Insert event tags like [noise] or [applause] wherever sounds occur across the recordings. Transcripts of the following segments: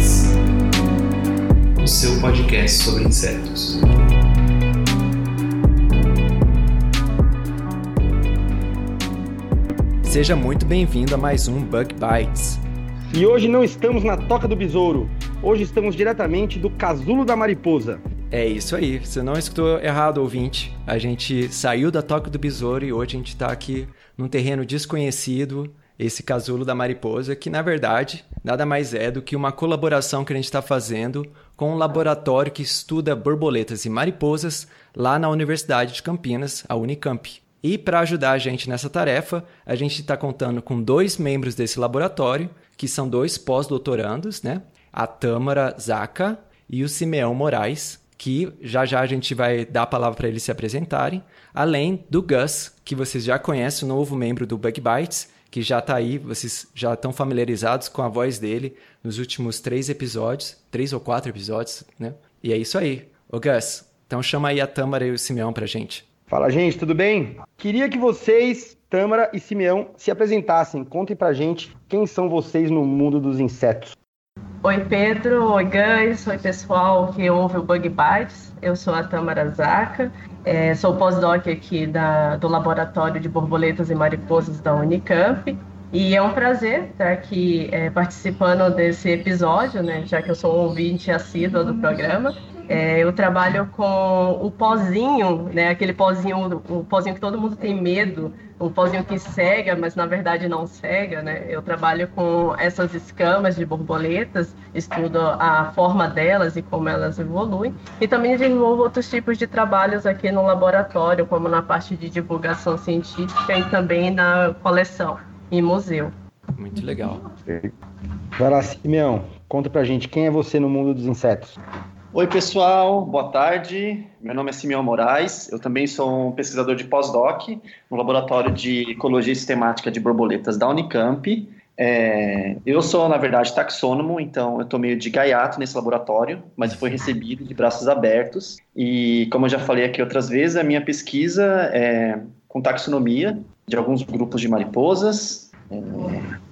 o seu podcast sobre insetos. Seja muito bem-vindo a mais um Bug Bites. E hoje não estamos na Toca do Besouro. Hoje estamos diretamente do Casulo da Mariposa. É isso aí, você não escutou errado, ouvinte. A gente saiu da Toca do Besouro e hoje a gente está aqui num terreno desconhecido, esse casulo da mariposa, que na verdade nada mais é do que uma colaboração que a gente está fazendo com um laboratório que estuda borboletas e mariposas lá na Universidade de Campinas, a Unicamp. E para ajudar a gente nessa tarefa, a gente está contando com dois membros desse laboratório, que são dois pós-doutorandos, né? A Tâmara Zaca e o Simeão Moraes, que já já a gente vai dar a palavra para eles se apresentarem, além do Gus, que vocês já conhecem, o novo membro do Bug Bites, que já está aí, vocês já estão familiarizados com a voz dele nos últimos três episódios, três ou quatro episódios, né? E é isso aí. Ô Gus, então chama aí a Tâmara e o Simeão pra gente. Fala, gente, tudo bem? Queria que vocês, Tâmara e Simeão, se apresentassem. Contem pra gente quem são vocês no mundo dos insetos. Oi Pedro, oi Gans, oi pessoal que ouve o Bug Bites. Eu sou a Tamara Zaca, é, sou pós-doc aqui da, do Laboratório de Borboletas e Mariposas da Unicamp. E é um prazer estar aqui é, participando desse episódio, né, já que eu sou um ouvinte assíduo do programa. É, eu trabalho com o pozinho, né, aquele pozinho, o pozinho que todo mundo tem medo, o pozinho que cega, mas na verdade não cega, né? Eu trabalho com essas escamas de borboletas, estudo a forma delas e como elas evoluem, e também desenvolvo outros tipos de trabalhos aqui no laboratório, como na parte de divulgação científica e também na coleção e museu. Muito legal. Vai lá, Simeão, conta pra gente quem é você no mundo dos insetos. Oi, pessoal, boa tarde. Meu nome é Simeão Moraes. Eu também sou um pesquisador de pós-doc no Laboratório de Ecologia Sistemática de Borboletas da Unicamp. É, eu sou, na verdade, taxônomo, então eu estou meio de gaiato nesse laboratório, mas fui recebido de braços abertos. E, como eu já falei aqui outras vezes, a minha pesquisa é com taxonomia de alguns grupos de mariposas,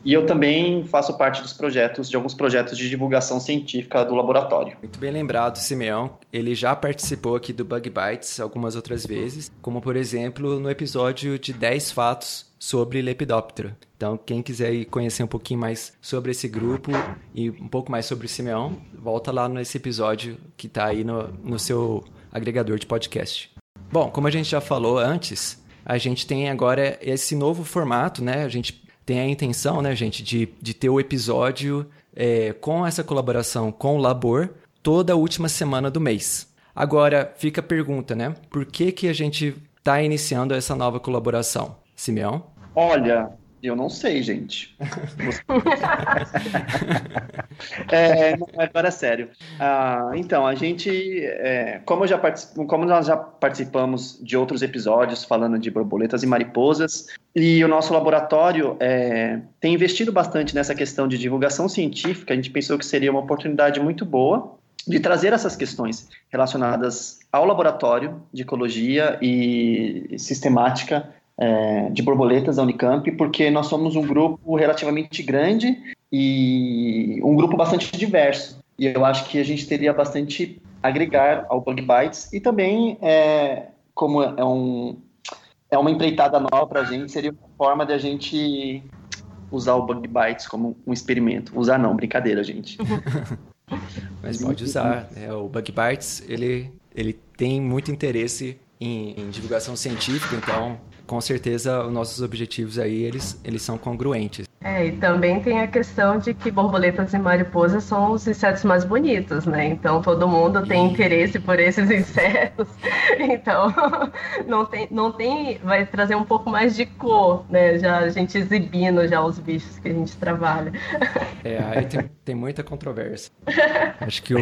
e eu também faço parte dos projetos, de alguns projetos de divulgação científica do laboratório. Muito bem lembrado, Simeão. Ele já participou aqui do Bug Bites algumas outras vezes, como por exemplo no episódio de 10 fatos sobre Lepidóptero. Então, quem quiser conhecer um pouquinho mais sobre esse grupo e um pouco mais sobre o Simeão, volta lá nesse episódio que está aí no, no seu agregador de podcast. Bom, como a gente já falou antes, a gente tem agora esse novo formato, né? A gente tem a intenção, né, gente, de, de ter o episódio é, com essa colaboração com o Labor toda a última semana do mês. Agora, fica a pergunta, né? Por que, que a gente está iniciando essa nova colaboração? Simeão? Olha, eu não sei, gente. [laughs] é, não, agora é sério. Ah, então, a gente, é, como, já como nós já participamos de outros episódios falando de borboletas e mariposas, e o nosso laboratório é, tem investido bastante nessa questão de divulgação científica, a gente pensou que seria uma oportunidade muito boa de trazer essas questões relacionadas ao laboratório de ecologia e sistemática é, de borboletas da Unicamp, porque nós somos um grupo relativamente grande e um grupo bastante diverso. E eu acho que a gente teria bastante agregar ao Bug Bites e também, é, como é, um, é uma empreitada nova para a gente, seria uma forma de a gente usar o Bug Bites como um experimento. Usar não, brincadeira, gente. [laughs] Mas pode usar. Né? O Bug Bites, ele, ele tem muito interesse em, em divulgação científica, então com certeza os nossos objetivos aí eles, eles são congruentes. É, e também tem a questão de que borboletas e mariposas são os insetos mais bonitos, né? Então todo mundo tem interesse por esses [laughs] insetos. Então [laughs] não tem, não tem, vai trazer um pouco mais de cor, né? Já a gente exibindo já os bichos que a gente trabalha. [laughs] É, aí tem, tem muita controvérsia. Acho que o,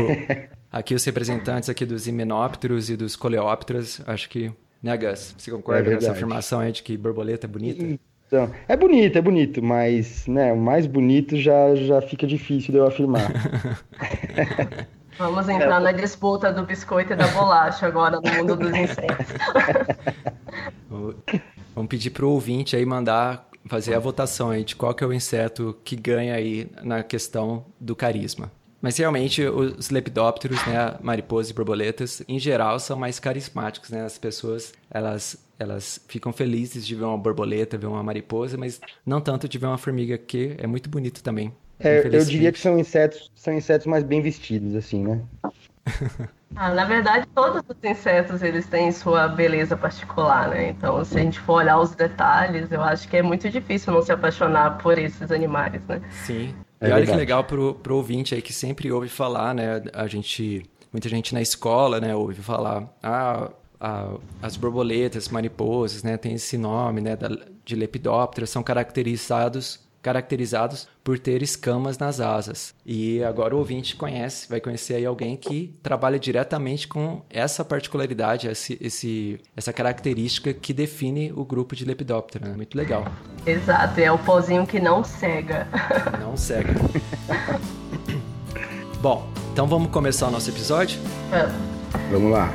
aqui os representantes aqui dos himenópteros e dos coleópteros, acho que né, Gus? Você concorda É com essa afirmação aí de que borboleta é bonita? Então, é bonito, é bonito, mas né, o mais bonito já, já fica difícil de eu afirmar. [laughs] Vamos entrar na disputa do biscoito e da bolacha agora no mundo dos insetos. [laughs] O- Vamos pedir pro ouvinte aí mandar fazer a votação aí de qual que é o inseto que ganha aí na questão do carisma. Mas realmente os lepidópteros, né, mariposas e borboletas, em geral são mais carismáticos, né? As pessoas, elas elas ficam felizes de ver uma borboleta, ver uma mariposa, mas não tanto de ver uma formiga que é muito bonito também. É, eu diria que são insetos, são insetos mais bem vestidos, assim, né? [laughs] Ah, na verdade, todos os insetos eles têm sua beleza particular, né? Então, se a gente for olhar os detalhes, eu acho que é muito difícil não se apaixonar por esses animais, né? Sim. É e olha que verdade. legal pro, pro ouvinte aí que sempre ouve falar, né? A gente, muita gente na escola, né, ouve falar, ah, a- as borboletas, mariposas, né, tem esse nome, né, da- de lepidóptera, são caracterizados caracterizados por ter escamas nas asas. E agora o ouvinte conhece, vai conhecer aí alguém que trabalha diretamente com essa particularidade, esse, esse, essa característica que define o grupo de lepidóptera. né? Muito legal. Exato, e é o pozinho que não cega. [laughs] Não cega. [laughs] Bom, então vamos começar o nosso episódio? Vamos lá.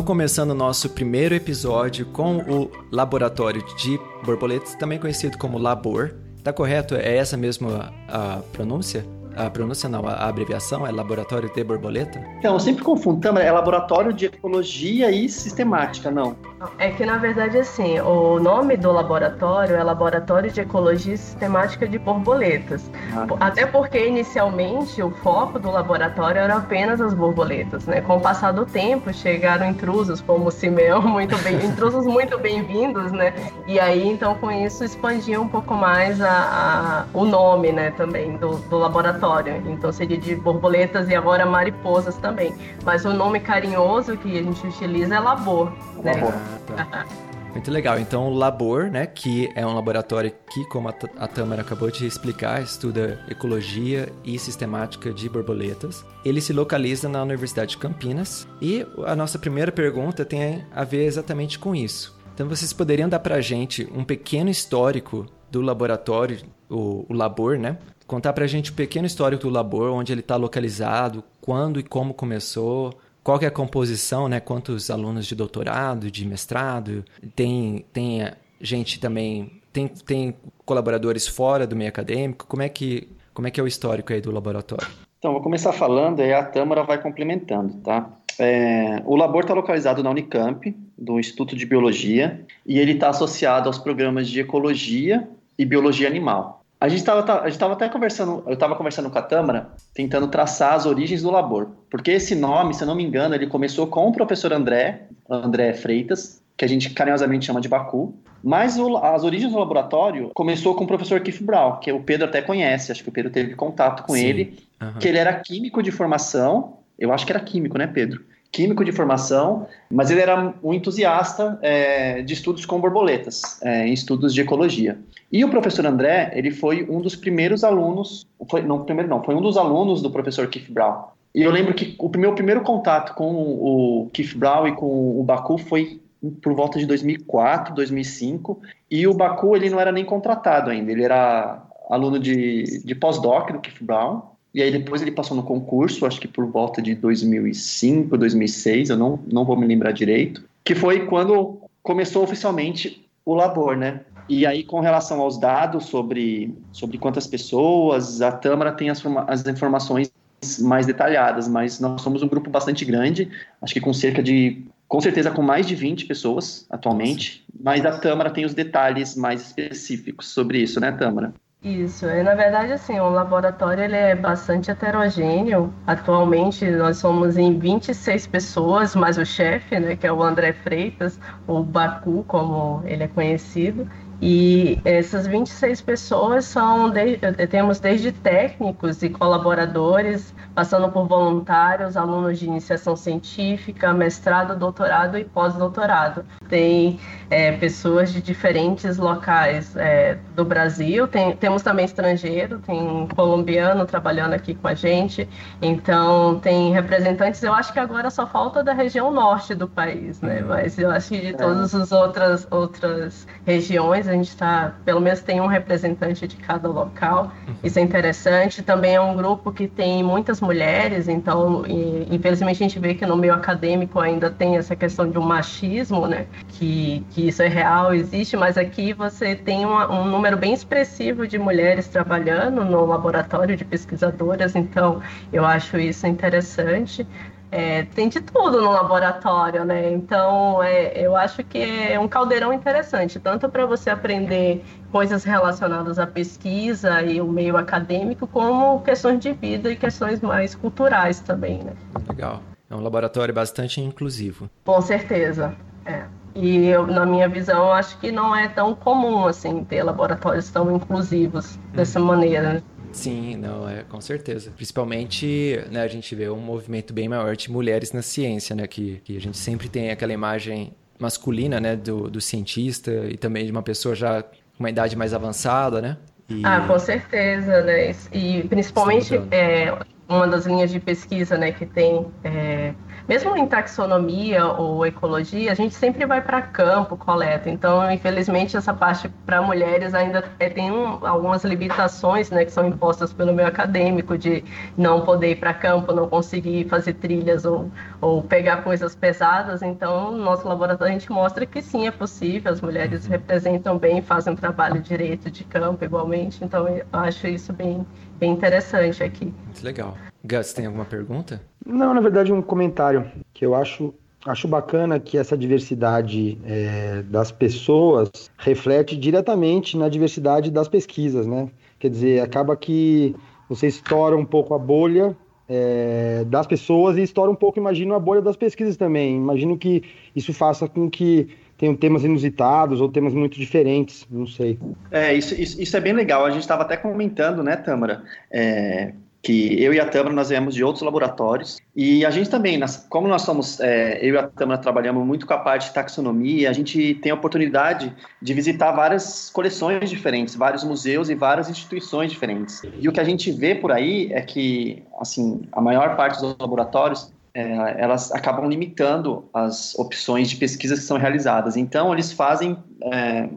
Então, começando o nosso primeiro episódio com o Laboratório de Borboletas, também conhecido como Labor. Tá correto? É essa mesma a pronúncia? A pronúncia não, a abreviação é Laboratório de Borboleta? Então, eu sempre confundo, Tâmara, é laboratório de ecologia e sistemática, não. É que, na verdade, assim, o nome do laboratório é Laboratório de Ecologia Sistemática de Borboletas. Ah. Até porque, inicialmente, o foco do laboratório era apenas as borboletas, né? Com o passar do tempo, chegaram intrusos, como o Simeão, [laughs] muito bem, intrusos muito bem-vindos, né? E aí, então, com isso, expandia um pouco mais a, a- o nome, né, também, do, do laboratório. Então, seria de borboletas e agora mariposas também. Mas o nome carinhoso que a gente utiliza é labor, né? Labor. Tá. [laughs] Muito legal. Então, o Labor, né, que é um laboratório que, como a, a Tâmara acabou de explicar, estuda ecologia e sistemática de borboletas. Ele se localiza na Universidade de Campinas e a nossa primeira pergunta tem a ver exatamente com isso. Então, vocês poderiam dar pra gente um pequeno histórico do laboratório, o, o Labor, né? Contar pra gente um pequeno histórico do Labor, onde ele está localizado, quando e como começou, qual que é a composição, né? Quantos alunos de doutorado, de mestrado, tem, tem eh, gente também, tem, tem colaboradores fora do meio acadêmico, como é que, como é que é o histórico aí do laboratório? Então, vou começar falando e a Tâmara vai complementando, tá? É, o labor está localizado na Unicamp, do Instituto de Biologia, e ele está associado aos programas de Ecologia e Biologia Animal. A gente estava até conversando, eu estava conversando com a Tâmara, tentando traçar as origens do labor, porque esse nome, se eu não me engano, ele começou com o professor André, André Freitas, que a gente carinhosamente chama de Baku, mas o- as origens do laboratório começou com o professor Keith Brown, que o Pedro até conhece, acho que o Pedro teve contato com Sim. ele, Aham. que ele era químico de formação, eu acho que era químico, né, Pedro? Químico de formação, mas ele era um entusiasta é, de estudos com borboletas, é, em estudos de ecologia. E o professor André, ele foi um dos primeiros alunos, foi, não, primeiro não, foi um dos alunos do professor Keith Brown. E eu lembro que o meu primeiro contato com o Keith Brown e com o Baku foi por volta de 2004, 2005, e o Baku ele não era nem contratado ainda, ele era aluno de, de pós-doc do Keith Brown, e aí depois ele passou no concurso, acho que por volta de 2005, 2006, eu não, não vou me lembrar direito, que foi quando começou oficialmente o labor, né? E aí, com relação aos dados sobre, sobre quantas pessoas, a Tâmara tem as, as informações mais detalhadas, mas nós somos um grupo bastante grande, acho que com cerca de, com certeza com mais de 20 pessoas atualmente, mas a Tâmara tem os detalhes mais específicos sobre isso, né, Tâmara? Isso, é, na verdade, assim, o laboratório ele é bastante heterogêneo. Atualmente, nós somos em 26 pessoas, mais o chefe, né, que é o André Freitas, ou Baku, como ele é conhecido. E essas 26 pessoas são, de, temos desde técnicos e colaboradores, passando por voluntários, alunos de iniciação científica, mestrado, doutorado e pós-doutorado. Tem é, pessoas de diferentes locais é, do Brasil, tem, temos também estrangeiro, tem um colombiano trabalhando aqui com a gente, então tem representantes, eu acho que agora só falta da região norte do país, né? Uhum. Mas eu acho que de todas as outras, outras regiões, a gente está, pelo menos tem um representante de cada local, uhum. isso é interessante. Também é um grupo que tem muitas mulheres, então, e, infelizmente a gente vê que no meio acadêmico ainda tem essa questão de um machismo, né? Que, que isso é real, existe, mas aqui você tem uma, um número bem expressivo de mulheres trabalhando no laboratório de pesquisadoras, então eu acho isso interessante. É, tem de tudo no laboratório, né? Então, é, eu acho que é um caldeirão interessante, tanto para você aprender coisas relacionadas à pesquisa e o meio acadêmico, como questões de vida e questões mais culturais também, né? Legal. É um laboratório bastante inclusivo. Com certeza, é. E eu, na minha visão, eu acho que não é tão comum assim ter laboratórios tão inclusivos dessa uhum. maneira. Né? Sim, não, é com certeza. Principalmente, né, a gente vê um movimento bem maior de mulheres na ciência, né, que, que a gente sempre tem aquela imagem masculina, né, do, do cientista e também de uma pessoa já com uma idade mais avançada, né? E... Ah, com certeza, né? E principalmente é, uma das linhas de pesquisa, né, que tem é, mesmo em taxonomia ou ecologia, a gente sempre vai para campo, coleta. Então, infelizmente, essa parte para mulheres ainda é, tem um, algumas limitações, né, que são impostas pelo meio acadêmico de não poder ir para campo, não conseguir fazer trilhas ou, ou pegar coisas pesadas. Então, no nosso laboratório a gente mostra que sim, é possível. As mulheres uhum. representam bem, fazem um trabalho direito de campo igualmente. Então, eu acho isso bem, bem interessante aqui. Muito legal. Gus, tem alguma pergunta? Não, na verdade, um comentário que eu acho acho bacana que essa diversidade é, das pessoas reflete diretamente na diversidade das pesquisas, né? Quer dizer, acaba que você estoura um pouco a bolha é, das pessoas e estoura um pouco, imagino, a bolha das pesquisas também. Imagino que isso faça com que tenham temas inusitados ou temas muito diferentes, não sei. É, isso, isso, isso é bem legal. A gente estava até comentando, né, Tâmara? É, que eu e a Tâmara nós viemos de outros laboratórios e a gente também, como nós somos, é, eu e a Tâmara trabalhamos muito com a parte de taxonomia, a gente tem a oportunidade de visitar várias coleções diferentes, vários museus e várias instituições diferentes. E o que a gente vê por aí é que, assim, a maior parte dos laboratórios é, elas acabam limitando as opções de pesquisa que são realizadas. Então, eles fazem é,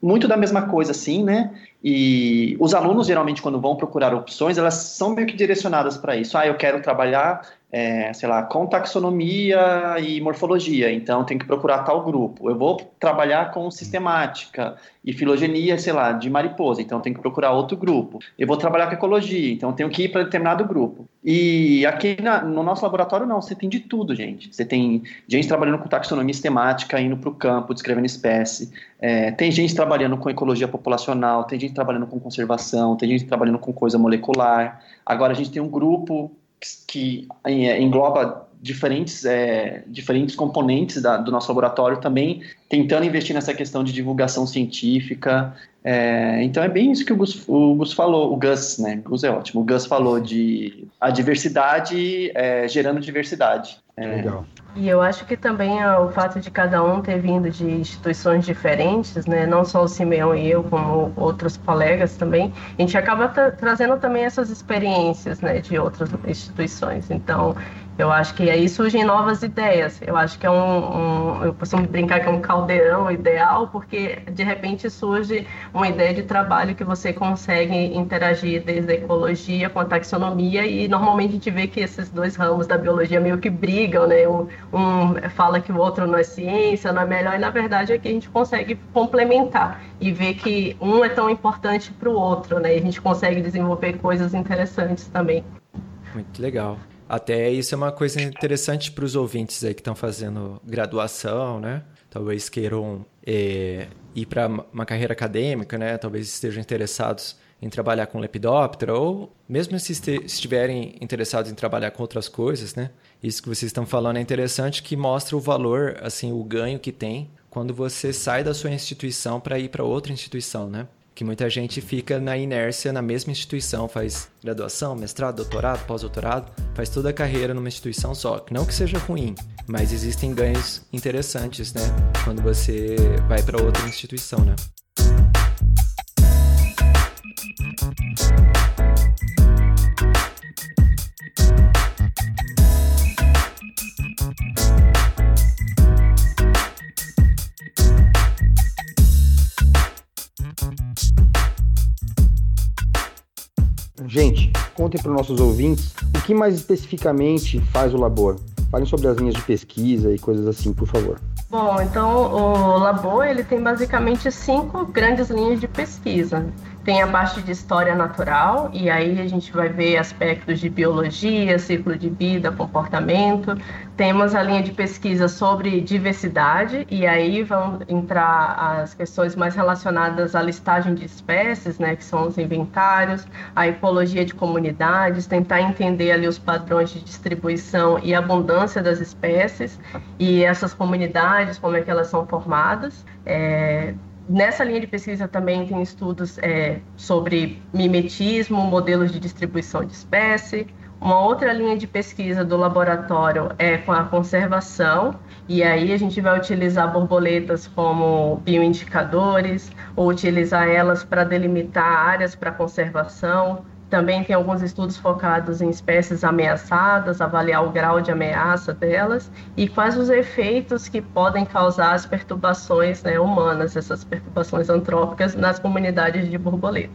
muito da mesma coisa, assim, né? E os alunos, geralmente, quando vão procurar opções, elas são meio que direcionadas para isso. Ah, eu quero trabalhar é, sei lá, com taxonomia e morfologia, então tem que procurar tal grupo. Eu vou trabalhar com sistemática e filogenia, sei lá, de mariposa, então tem que procurar outro grupo. Eu vou trabalhar com ecologia, então tenho que ir para determinado grupo. E aqui na, no nosso laboratório, não, você tem de tudo, gente. Você tem gente trabalhando com taxonomia sistemática, indo para o campo, descrevendo espécie. É, tem gente trabalhando com ecologia populacional, tem gente trabalhando com conservação, tem gente trabalhando com coisa molecular. Agora a gente tem um grupo que é, engloba diferentes, é, diferentes componentes da, do nosso laboratório também, tentando investir nessa questão de divulgação científica. É, então é bem isso que o Gus, o Gus falou, o Gus, né? O Gus é ótimo. O Gus falou de a diversidade é, gerando diversidade. É. Legal. E eu acho que também é o fato de cada um ter vindo de instituições diferentes, né, não só o Simeão e eu, como outros colegas também, a gente acaba trazendo também essas experiências né, de outras instituições. Então, eu acho que aí surgem novas ideias. Eu acho que é um, um, eu costumo brincar que é um caldeirão ideal, porque de repente surge uma ideia de trabalho que você consegue interagir desde a ecologia com a taxonomia e normalmente a gente vê que esses dois ramos da biologia meio que brigam, né? Um, um fala que o outro não é ciência, não é melhor e na verdade é que a gente consegue complementar e ver que um é tão importante para o outro, né? E a gente consegue desenvolver coisas interessantes também. Muito legal. Até isso é uma coisa interessante para os ouvintes aí que estão fazendo graduação, né? Talvez queiram é, ir para uma carreira acadêmica, né? Talvez estejam interessados em trabalhar com Lepidoptera ou mesmo se estiverem interessados em trabalhar com outras coisas, né? Isso que vocês estão falando é interessante que mostra o valor, assim, o ganho que tem quando você sai da sua instituição para ir para outra instituição, né? Que muita gente fica na inércia na mesma instituição, faz graduação, mestrado, doutorado, pós-doutorado, faz toda a carreira numa instituição só. Não que seja ruim, mas existem ganhos interessantes, né? Quando você vai para outra instituição, né? Contem para os nossos ouvintes o que mais especificamente faz o Labor. Falem sobre as linhas de pesquisa e coisas assim, por favor. Bom, então o Labor ele tem basicamente cinco grandes linhas de pesquisa. Tem a parte de história natural, e aí a gente vai ver aspectos de biologia, ciclo de vida, comportamento. Temos a linha de pesquisa sobre diversidade, e aí vão entrar as questões mais relacionadas à listagem de espécies, né, que são os inventários, a ecologia de comunidades, tentar entender ali os padrões de distribuição e abundância das espécies e essas comunidades, como é que elas são formadas. É, Nessa linha de pesquisa também tem estudos é, sobre mimetismo, modelos de distribuição de espécie. Uma outra linha de pesquisa do laboratório é com a conservação, e aí a gente vai utilizar borboletas como bioindicadores, ou utilizar elas para delimitar áreas para conservação, também tem alguns estudos focados em espécies ameaçadas, avaliar o grau de ameaça delas e quais os efeitos que podem causar as perturbações né, humanas, essas perturbações antrópicas nas comunidades de borboleta.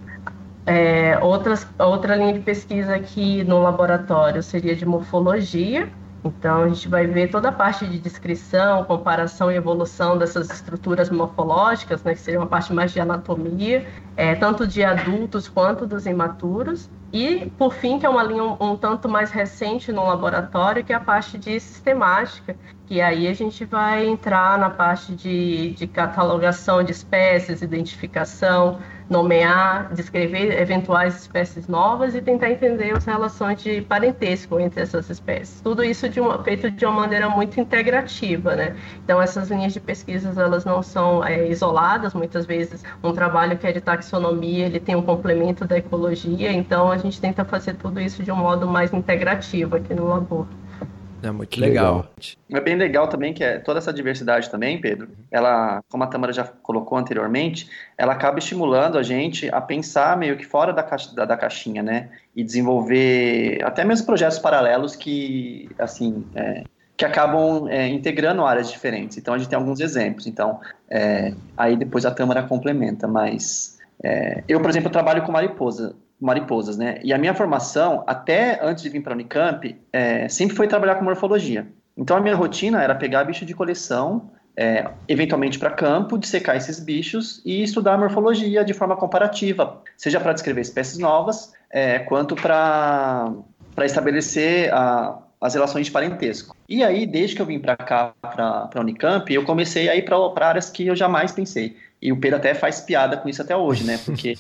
É, outras, outra linha de pesquisa aqui no laboratório seria de morfologia, então, a gente vai ver toda a parte de descrição, comparação e evolução dessas estruturas morfológicas, né, que seria uma parte mais de anatomia, é, tanto de adultos quanto dos imaturos. E, por fim, que é uma linha um, um, tanto mais recente no laboratório, que é a parte de sistemática, que aí a gente vai entrar na parte de, de catalogação de espécies, identificação, nomear, descrever eventuais espécies novas e tentar entender as relações de parentesco entre essas espécies. Tudo isso de uma, feito de uma maneira muito integrativa, né? Então, essas linhas de pesquisas, elas não são é, isoladas, muitas vezes um trabalho que é de taxonomia, ele tem um complemento da ecologia, então a gente tenta fazer tudo isso de um modo mais integrativo aqui no labor. É muito legal. É bem legal também que é toda essa diversidade também, Pedro. Ela, como a Tamara já colocou anteriormente, ela acaba estimulando a gente a pensar meio que fora da, caixa, da, da caixinha, né? E desenvolver até mesmo projetos paralelos que, assim, é, que acabam é, integrando áreas diferentes. Então a gente tem alguns exemplos. Então é, aí depois a Câmara complementa, mas é, eu, por exemplo, trabalho com mariposa mariposas, né? E a minha formação, até antes de vir para a Unicamp, é, sempre foi trabalhar com morfologia. Então a minha rotina era pegar bicho de coleção, é, eventualmente para campo, dissecar esses bichos e estudar a morfologia de forma comparativa, seja para descrever espécies novas, é, quanto para estabelecer a, as relações de parentesco. E aí, desde que eu vim para cá, para a Unicamp, eu comecei a ir para áreas que eu jamais pensei. E o Pedro até faz piada com isso até hoje, né? Porque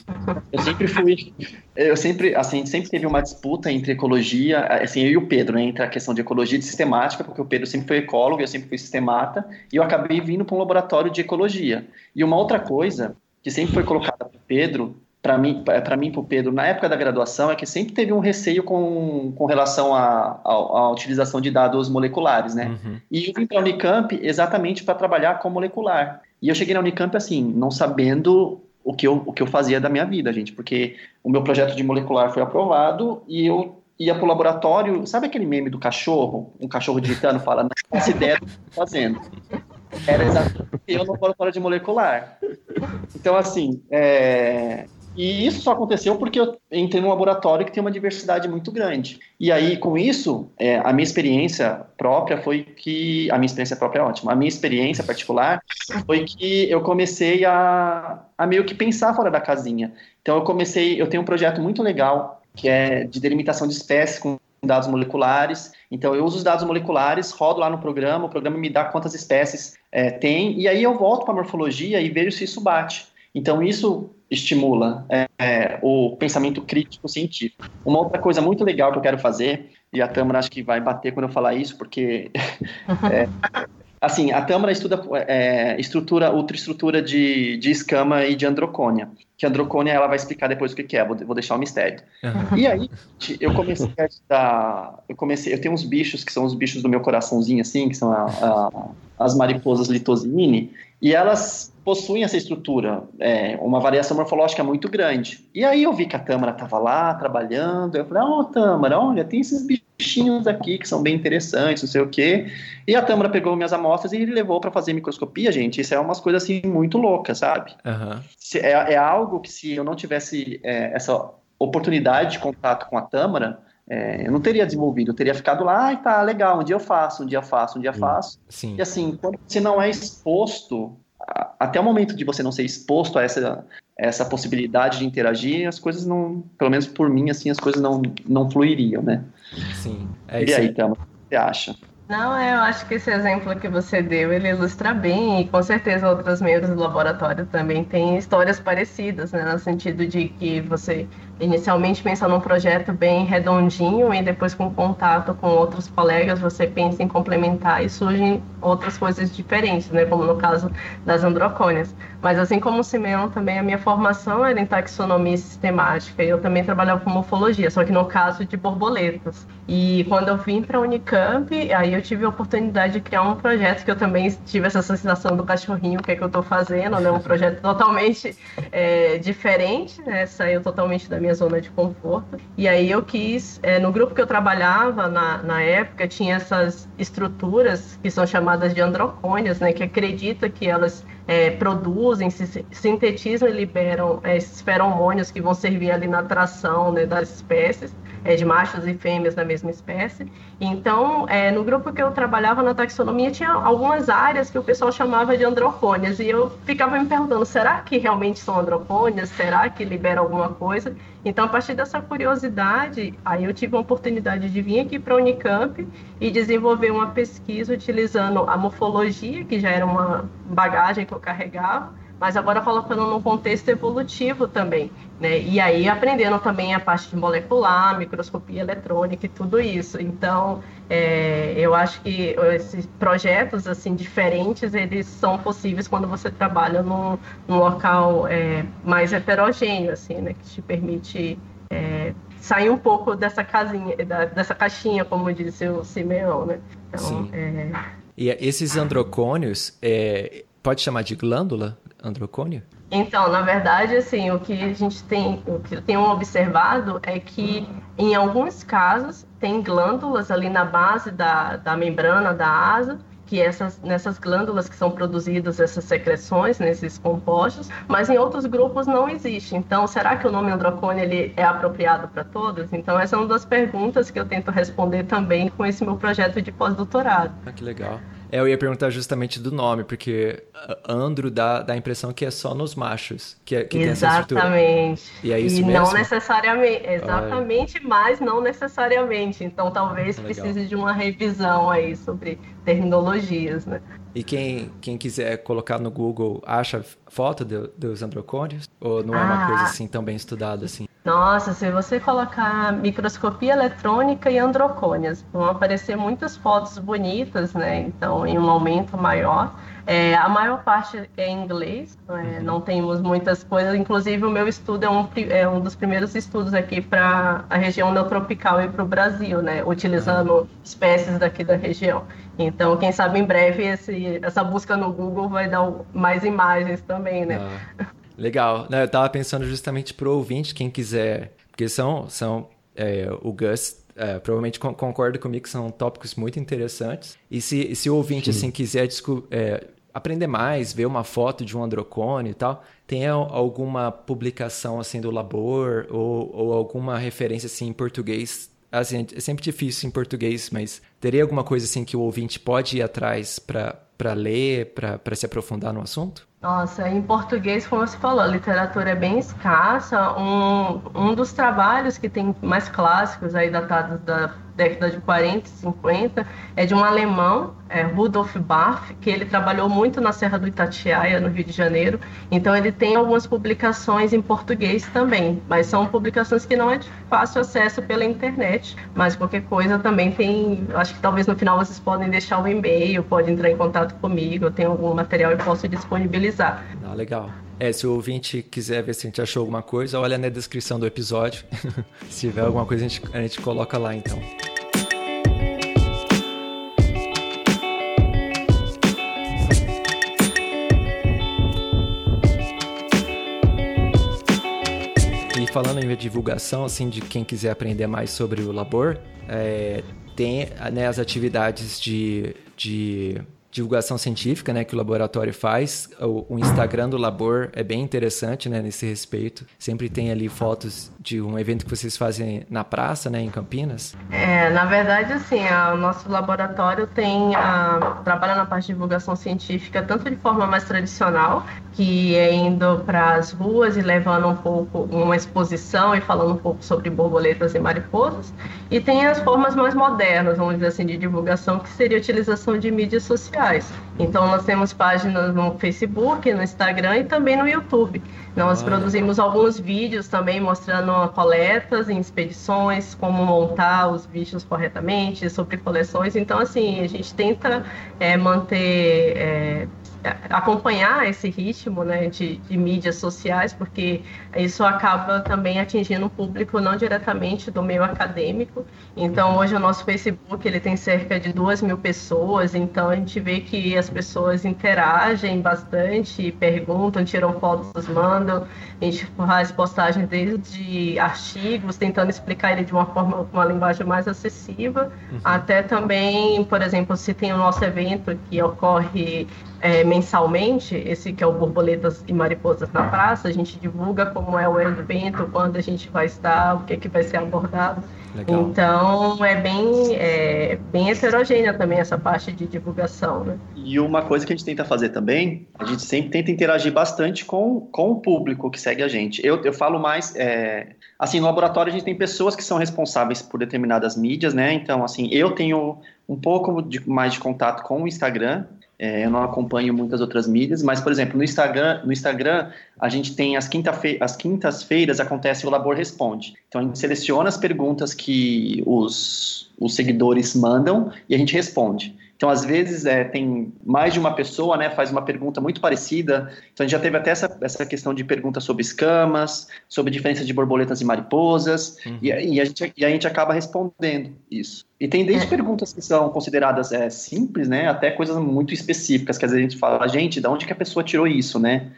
eu sempre fui. Eu sempre, assim, sempre teve uma disputa entre ecologia, assim, eu e o Pedro, né? Entre a questão de ecologia e de sistemática, porque o Pedro sempre foi ecólogo, eu sempre fui sistemata, e eu acabei vindo para um laboratório de ecologia. E uma outra coisa que sempre foi colocada para o Pedro, para mim, para mim, para o Pedro, na época da graduação, é que sempre teve um receio com, com relação à utilização de dados moleculares, né? Uhum. E eu vim para a Unicamp exatamente para trabalhar com molecular. E eu cheguei na Unicamp assim, não sabendo o que eu, o que eu fazia da minha vida, gente, porque o meu projeto de molecular foi aprovado e eu ia pro laboratório, sabe aquele meme do cachorro? Um cachorro digitando, fala, não faço ideia do que eu tô fazendo. Era exatamente eu no laboratório de molecular. Então, assim, é, e isso só aconteceu porque eu entrei num laboratório que tem uma diversidade muito grande. E aí, com isso, é, a minha experiência própria foi que. A minha experiência própria é ótima. A minha experiência particular foi que eu comecei a, a meio que pensar fora da casinha. Então, eu comecei. Eu tenho um projeto muito legal que é de delimitação de espécies com dados moleculares. Então, eu uso os dados moleculares, rodo lá no programa, o programa me dá quantas espécies é, tem, e aí eu volto para a morfologia e vejo se isso bate. Então, isso estimula é, é, o pensamento crítico científico. Uma outra coisa muito legal que eu quero fazer, e a Tâmara acho que vai bater quando eu falar isso, porque [laughs] é, assim, a Tâmara estuda é, estrutura, ultraestrutura de, de escama e de androcônia. Que androcônia ela vai explicar depois o que, que é, vou, vou deixar o um mistério. Uhum. E aí, eu comecei a estudar, eu comecei, eu tenho uns bichos que são os bichos do meu coraçãozinho, assim, que são a, a, as mariposas litosine, e elas possuem essa estrutura, é, uma variação morfológica muito grande. E aí eu vi que a Tâmara estava lá trabalhando, eu falei, ó, oh, Tâmara, olha, tem esses bichinhos aqui que são bem interessantes, não sei o quê. E a Tâmara pegou minhas amostras e levou para fazer microscopia, gente. Isso é umas coisas assim muito loucas, sabe? Uhum. É, é, algo que se eu não tivesse é, essa oportunidade de contato com a Tâmara, é, eu não teria desenvolvido, eu teria ficado lá, e tá, legal, um dia eu faço, um dia faço, um dia faço. Sim. E assim, quando você não é exposto, até o momento de você não ser exposto a essa, essa possibilidade de interagir, as coisas não, pelo menos por mim, assim, as coisas não, não fluiriam, né? Sim. É e aí, Tama, o que você acha? Não, eu acho que esse exemplo que você deu, ele ilustra bem, e com certeza outros membros do laboratório também têm histórias parecidas, né, no sentido de que você inicialmente pensa num projeto bem redondinho e depois com contato com outros colegas você pensa em complementar e surgem outras coisas diferentes, né, como no caso das androcônias. Mas assim como o Simeão também, a minha formação era em taxonomia sistemática, e eu também trabalhava com morfologia, só que no caso de borboletas. E quando eu vim para a Unicamp, aí eu tive a oportunidade de criar um projeto que eu também tive essa sensação do cachorrinho, o que é que eu estou fazendo, né, um projeto totalmente é, diferente, né, saiu totalmente da minha minha zona de conforto. E aí eu quis, é, no grupo que eu trabalhava na, na época, tinha essas estruturas que são chamadas de androcônias, né, que acredita que elas é, produzem, sintetizam e liberam é, esses feromônios que vão servir ali na atração né, das espécies é, de machos e fêmeas da mesma espécie. Então, é, no grupo que eu trabalhava na taxonomia, tinha algumas áreas que o pessoal chamava de androcônias, e eu ficava me perguntando, será que realmente são androcônias? Será que libera alguma coisa? Então, a partir dessa curiosidade, aí eu tive a oportunidade de vir aqui para a Unicamp e desenvolver uma pesquisa utilizando a morfologia, que já era uma bagagem que eu carregava, mas agora colocando num contexto evolutivo também, né? E aí aprendendo também a parte de molecular, microscopia eletrônica e tudo isso. Então, é, eu acho que esses projetos assim diferentes eles são possíveis quando você trabalha num, num local é, mais heterogêneo, assim, né? Que te permite é, sair um pouco dessa casinha, dessa caixinha, como disse o Simeão, né? Então, Sim. É... E esses androcônios, é, pode chamar de glândula? Androcônio? Então, na verdade, assim, o que a gente tem, o que eu tenho observado é que em alguns casos tem glândulas ali na base da, da membrana da asa que essas, nessas glândulas que são produzidas essas secreções, nesses compostos, mas em outros grupos não existe. Então, será que o nome androcônio ele é apropriado para todos? Então, essa é uma das perguntas que eu tento responder também com esse meu projeto de pós-doutorado. Ah, que legal. É, eu ia perguntar justamente do nome, porque andro dá, dá a impressão que é só nos machos que, é, que tem essa estrutura. Exatamente. E é isso e mesmo? não necessariamente, exatamente, mas não necessariamente. Então talvez Legal. precise de uma revisão aí sobre terminologias, né? E quem, quem quiser colocar no Google, acha foto de, dos androcônios? Ou não é uma ah. coisa assim tão bem estudada assim? Nossa, se você colocar microscopia eletrônica e androcônias, vão aparecer muitas fotos bonitas, né? Então, em um aumento maior. É, a maior parte é em inglês, é, uhum. não temos muitas coisas. Inclusive, o meu estudo é um, é um dos primeiros estudos aqui para a região neotropical e para o Brasil, né? Utilizando uhum. espécies daqui da região. Então, quem sabe em breve esse, essa busca no Google vai dar mais imagens também, né? Ah. Legal. Eu tava pensando justamente pro ouvinte, quem quiser, porque são, são é, o Gus é, provavelmente concorda comigo que são tópicos muito interessantes. E se, se o ouvinte assim quiser é, aprender mais, ver uma foto de um androcônio e tal, tem alguma publicação assim do labor ou, ou alguma referência assim em português? Assim, é sempre difícil em português, mas teria alguma coisa assim que o ouvinte pode ir atrás para ler, para se aprofundar no assunto? Nossa, em português, como você falou, a literatura é bem escassa. Um, um dos trabalhos que tem mais clássicos aí datados da década de 40 e 50, é de um alemão, é, Rudolf Barth, que ele trabalhou muito na Serra do Itatiaia, no Rio de Janeiro. Então ele tem algumas publicações em português também, mas são publicações que não é de fácil acesso pela internet, mas qualquer coisa também tem, acho que talvez no final vocês podem deixar o um e-mail, pode entrar em contato comigo, eu tenho algum material e posso disponibilizar. Ah, legal. É, se o ouvinte quiser ver se a gente achou alguma coisa, olha na descrição do episódio. [laughs] se tiver alguma coisa, a gente, a gente coloca lá então. Falando em divulgação, assim, de quem quiser aprender mais sobre o Labor, é, tem né, as atividades de, de divulgação científica, né, que o laboratório faz. O, o, Instagram do Labor é bem interessante, né, nesse respeito. Sempre tem ali fotos de um evento que vocês fazem na praça, né, em Campinas. É, na verdade, assim, a, o nosso laboratório tem a, trabalha na parte de divulgação científica tanto de forma mais tradicional, que é indo para as ruas e levando um pouco uma exposição e falando um pouco sobre borboletas e mariposas, e tem as formas mais modernas, vamos dizer assim, de divulgação, que seria a utilização de mídias sociais Então, nós temos páginas no Facebook, no Instagram e também no YouTube. Nós produzimos alguns vídeos também mostrando coletas em expedições, como montar os bichos corretamente, sobre coleções. Então, assim, a gente tenta é, manter. Acompanhar esse ritmo né, de, de, mídias sociais, porque isso acaba também atingindo o público não diretamente do meio acadêmico. Então, hoje o nosso Facebook ele tem cerca de duas mil pessoas, então a gente vê que as pessoas interagem bastante, perguntam, tiram fotos, mandam. A gente faz postagens desde artigos, tentando explicar ele de uma forma, uma linguagem mais acessível, uhum. até também, por exemplo, se tem o nosso evento que ocorre é, mensalmente, esse que é o Borboletas e Mariposas na Praça, a gente divulga como é o evento, quando a gente vai estar, o que, é que vai ser abordado. Legal. Então é bem, é, bem heterogênea também essa parte de divulgação. Né? E uma coisa que a gente tenta fazer também, a gente sempre tenta interagir bastante com, com o público que segue a gente. Eu, eu falo mais. É, assim, no laboratório a gente tem pessoas que são responsáveis por determinadas mídias, né? Então, assim, eu tenho um pouco de, mais de contato com o Instagram, é, eu não acompanho muitas outras mídias, mas, por exemplo, no Instagram, no Instagram a gente tem as, quinta as quintas-feiras acontece o Labor Responde. Então a gente seleciona as perguntas que os, os seguidores mandam e a gente responde. Então, às vezes, é, tem mais de uma pessoa, né, faz uma pergunta muito parecida. Então, a gente já teve até essa, essa questão de pergunta sobre escamas, sobre diferença de borboletas e mariposas, uhum. e, e, a gente, e a gente acaba respondendo isso. E tem desde é. perguntas que são consideradas é, simples, né, até coisas muito específicas, que às vezes a gente fala, gente, de onde que a pessoa tirou isso, né?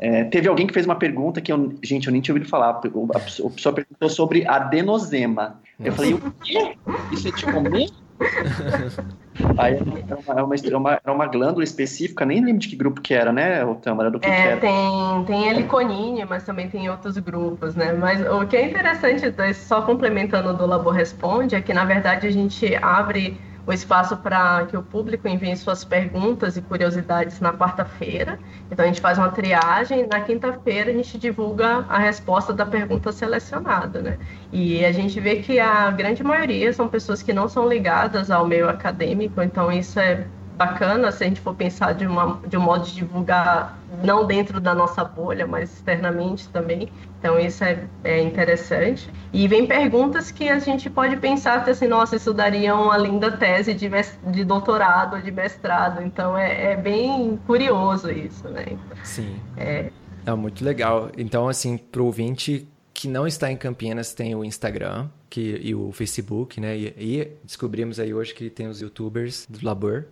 É, teve alguém que fez uma pergunta que eu, gente, eu nem tinha ouvido falar. A pessoa perguntou sobre adenosema. Eu falei, o quê? Isso é de comer? [laughs] Aí era uma, era, uma, era uma glândula específica, nem lembro de que grupo que era, né, o do que, é, que era. Tem, tem heliconine, mas também tem outros grupos, né? Mas o que é interessante, só complementando do Labor Responde, é que na verdade a gente abre o espaço para que o público envie suas perguntas e curiosidades na quarta-feira. Então a gente faz uma triagem, na quinta-feira a gente divulga a resposta da pergunta selecionada, né? E a gente vê que a grande maioria são pessoas que não são ligadas ao meio acadêmico, então isso é bacana se a gente for pensar de, uma, de um modo de divulgar não dentro da nossa bolha, mas externamente também. Então isso é, é interessante. E vem perguntas que a gente pode pensar assim, nossa, isso daria uma linda tese de, de doutorado, de mestrado. Então é, é bem curioso isso, né? Sim. É... é muito legal. Então, assim, para o ouvinte que não está em Campinas tem o Instagram que, e o Facebook, né? E, e descobrimos aí hoje que tem os YouTubers do Labor.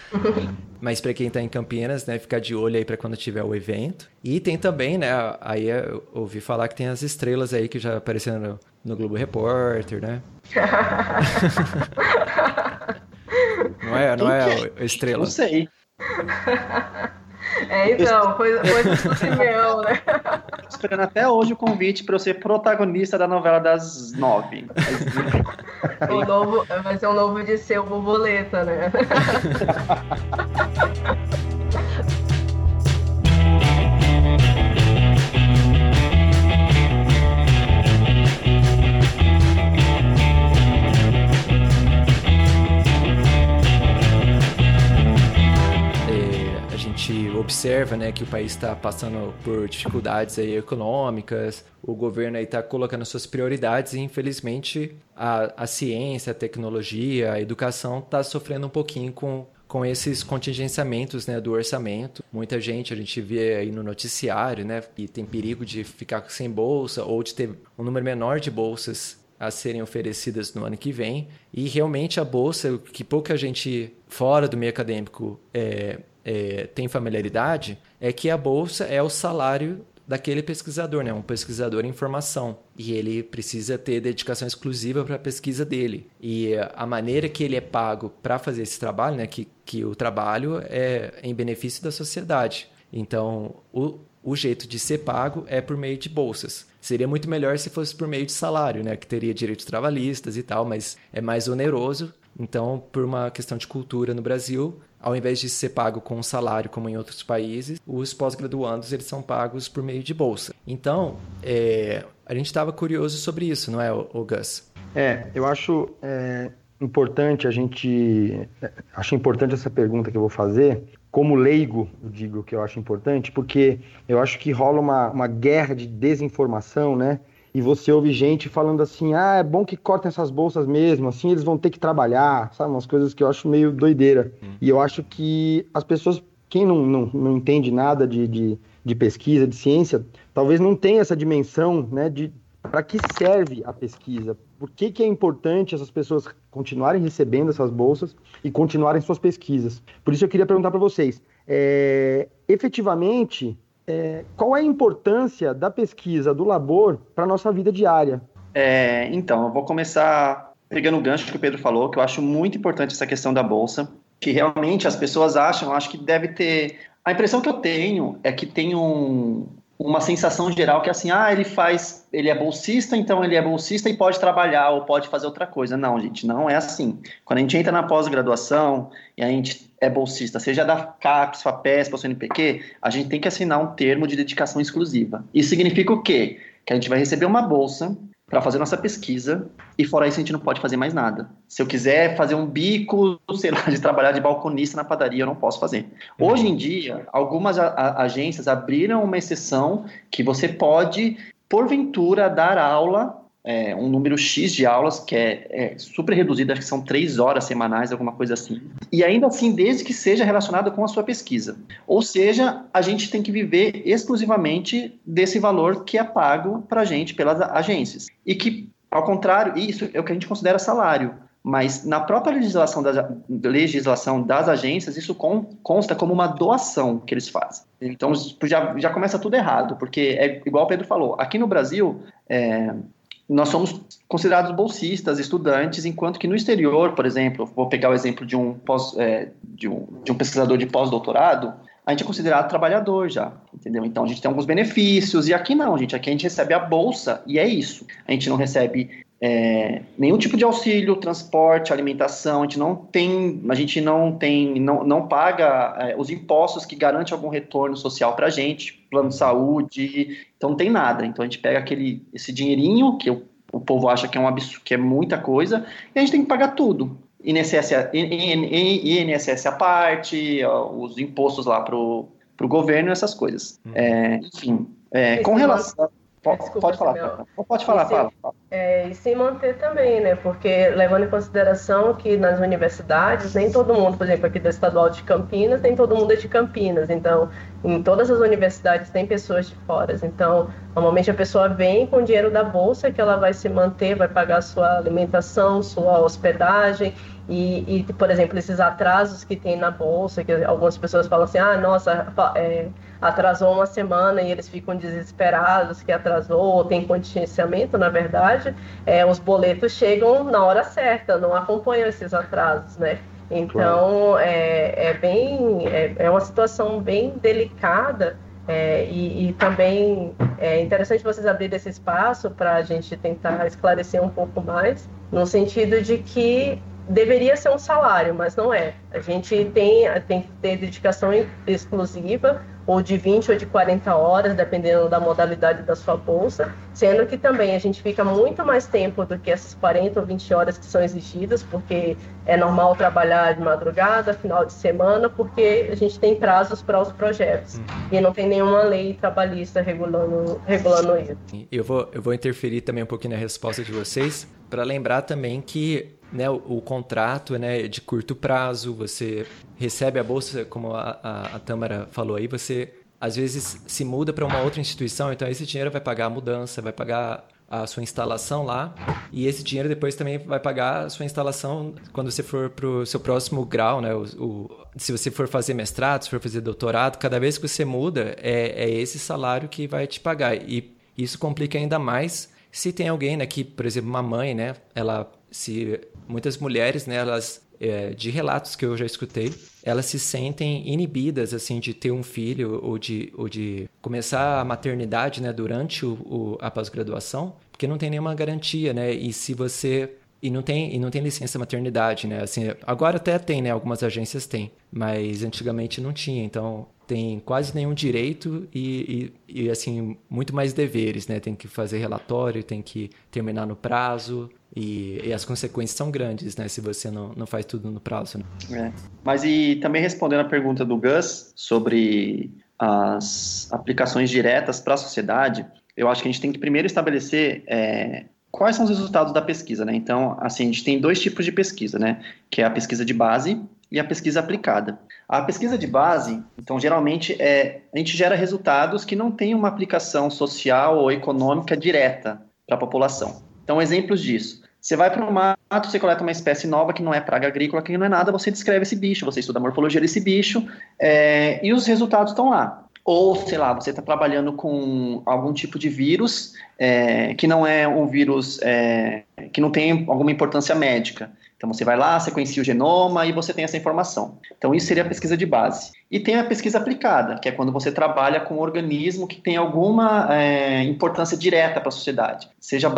[laughs] Mas para quem está em Campinas, né, ficar de olho aí para quando tiver o evento. E tem também, né? Aí eu ouvi falar que tem as estrelas aí que já apareceram no, no Globo Repórter, né? [laughs] não é, não é a estrela? Não sei. [laughs] É, então, coisa, coisa do Simeão, né? Esperando até hoje o convite para eu ser protagonista da novela das nove. o novo, vai ser um novo de ser o borboleta, né? [laughs] observa, né, que o país está passando por dificuldades aí econômicas, o governo está colocando suas prioridades e infelizmente a, a ciência, a tecnologia, a educação está sofrendo um pouquinho com com esses contingenciamentos né, do orçamento. Muita gente, a gente vê aí no noticiário, né, que tem perigo de ficar sem bolsa ou de ter um número menor de bolsas a serem oferecidas no ano que vem. E realmente a bolsa, que pouca gente fora do meio acadêmico é, é, tem familiaridade, é que a bolsa é o salário daquele pesquisador, né? Um pesquisador em formação. E ele precisa ter dedicação exclusiva para a pesquisa dele. E a maneira que ele é pago para fazer esse trabalho, né? Que, que o trabalho é em benefício da sociedade. Então, o, o jeito de ser pago é por meio de bolsas. Seria muito melhor se fosse por meio de salário, né? Que teria direitos trabalhistas e tal, mas é mais oneroso. Então, por uma questão de cultura no Brasil, ao invés de ser pago com um salário como em outros países, os pós-graduandos eles são pagos por meio de bolsa. Então, é, a gente estava curioso sobre isso, não é, o Gus? É, eu acho é, importante a gente, é, acho importante essa pergunta que eu vou fazer. Como leigo, eu digo que eu acho importante, porque eu acho que rola uma, uma guerra de desinformação, né? E você ouve gente falando assim, ah, é bom que cortem essas bolsas mesmo, assim eles vão ter que trabalhar, sabe? Umas coisas que eu acho meio doideira. Hum. E eu acho que as pessoas, quem não, não, não entende nada de, de, de pesquisa, de ciência, talvez não tenha essa dimensão, né, de para que serve a pesquisa, por que, que é importante essas pessoas continuarem recebendo essas bolsas e continuarem suas pesquisas. Por isso eu queria perguntar para vocês, é, efetivamente, é, qual é a importância da pesquisa do labor para a nossa vida diária? É, então, eu vou começar pegando o gancho que o Pedro falou, que eu acho muito importante essa questão da bolsa, que realmente as pessoas acham, acho que deve ter. A impressão que eu tenho é que tem um, uma sensação geral que é assim, ah, ele faz, ele é bolsista, então ele é bolsista e pode trabalhar ou pode fazer outra coisa. Não, gente, não é assim. Quando a gente entra na pós-graduação e a gente é bolsista, seja da CAPES, FAPESP CNPq, a gente tem que assinar um termo de dedicação exclusiva. Isso significa o quê? Que a gente vai receber uma bolsa para fazer nossa pesquisa e fora isso a gente não pode fazer mais nada. Se eu quiser fazer um bico, [laughs] sei lá, de trabalhar de balconista na padaria, eu não posso fazer. Uhum. Hoje em dia, algumas agências abriram uma exceção que você pode, porventura, dar aula é, um número X de aulas, que é, é, super reduzido, acho que são três horas semanais, alguma coisa assim. E ainda assim, desde que seja relacionado com a sua pesquisa. Ou seja, a gente tem que viver exclusivamente desse valor que é pago para a gente pelas agências. E que, ao contrário, isso é o que a gente considera salário. Mas na própria legislação das, legislação das agências, isso consta como uma doação que eles fazem. Então já, já começa tudo errado, porque é igual o Pedro falou, aqui no Brasil, é, nós somos considerados bolsistas, estudantes, enquanto que no exterior, por exemplo, vou pegar o exemplo de um, pós, é, de um, de um pesquisador de pós-doutorado, a gente é considerado trabalhador já, entendeu? Então a gente tem alguns benefícios, e aqui não, gente, aqui a gente recebe a bolsa, e é isso. A gente não recebe é, nenhum tipo de auxílio, transporte, alimentação, a gente não tem, a gente não tem, não, não paga é, os impostos que garantem algum retorno social para a gente, plano de saúde, então não tem nada. Então a gente pega aquele, esse dinheirinho que o, o povo acha que é um absurdo, que é muita coisa, e a gente tem que pagar tudo. INSS, INSS à parte, os impostos lá pro, pro governo, essas coisas. Uhum. É, enfim, é, com relação Desculpa, pode falar, pode falar, fala. fala. É, e se manter também, né? Porque levando em consideração que nas universidades, nem todo mundo, por exemplo, aqui da Estadual de Campinas, nem todo mundo é de Campinas. Então, em todas as universidades tem pessoas de fora. Então, normalmente a pessoa vem com o dinheiro da bolsa que ela vai se manter, vai pagar sua alimentação, sua hospedagem e, e, por exemplo, esses atrasos que tem na bolsa, que algumas pessoas falam assim, ah, nossa, é, atrasou uma semana e eles ficam desesperados que atrasou, ou tem contingenciamento, na verdade, é, os boletos chegam na hora certa, não acompanham esses atrasos, né? Então, claro. é, é bem, é, é uma situação bem delicada é, e, e, também é interessante vocês abrirem esse espaço para a gente tentar esclarecer um pouco mais, no sentido de que deveria ser um salário, mas não é. A gente tem, tem que ter dedicação exclusiva, ou de 20 ou de 40 horas, dependendo da modalidade da sua bolsa, sendo que também a gente fica muito mais tempo do que essas 40 ou 20 horas que são exigidas, porque é normal trabalhar de madrugada, final de semana, porque a gente tem prazos para os projetos uhum. e não tem nenhuma lei trabalhista regulando, regulando isso. Eu vou, eu vou interferir também um pouquinho na resposta de vocês, para lembrar também que né, o, o, contrato né, é de curto prazo, você recebe a bolsa, como a, a, a Tâmara falou aí, você às vezes se muda para uma outra instituição, então esse dinheiro vai pagar a mudança, vai pagar a sua instalação lá, e esse dinheiro depois também vai pagar a sua instalação quando você for para o seu próximo grau, né? O, o, se você for fazer mestrado, se for fazer doutorado, cada vez que você muda, é, é esse salário que vai te pagar. E isso complica ainda mais se tem alguém, né, que, por exemplo, uma mãe, né, ela se muitas mulheres, né, elas é, de relatos que eu já escutei, elas se sentem inibidas assim de ter um filho ou de, ou de começar a maternidade, né, durante o, o a pós-graduação, porque não tem nenhuma garantia, né? E se você e não tem e não tem licença maternidade, né? Assim, agora até tem, né? Algumas agências têm, mas antigamente não tinha. Então tem quase nenhum direito e, e, e, assim muito mais deveres, né? Tem que fazer relatório, tem que terminar no prazo e, e as consequências são grandes, né? Se você não, não faz tudo no prazo. Né? É. Mas e também respondendo a pergunta do Gus sobre as aplicações diretas para a sociedade, eu acho que a gente tem que primeiro estabelecer é, quais são os resultados da pesquisa, né? Então, assim, a gente tem dois tipos de pesquisa, né? Que é a pesquisa de base e a pesquisa aplicada. A pesquisa de base, então, geralmente é a gente gera resultados que não têm uma aplicação social ou econômica direta para a população. Então, exemplos disso. Você vai para o mato, você coleta uma espécie nova que não é praga agrícola, que não é nada, você descreve esse bicho, você estuda a morfologia desse bicho é, e os resultados estão lá. Ou, sei lá, você está trabalhando com algum tipo de vírus é, que não é um vírus é, que não tem alguma importância médica. Então você vai lá, sequencia o genoma e você tem essa informação. Então isso seria a pesquisa de base. E tem a pesquisa aplicada, que é quando você trabalha com um organismo que tem alguma é, importância direta para a sociedade, seja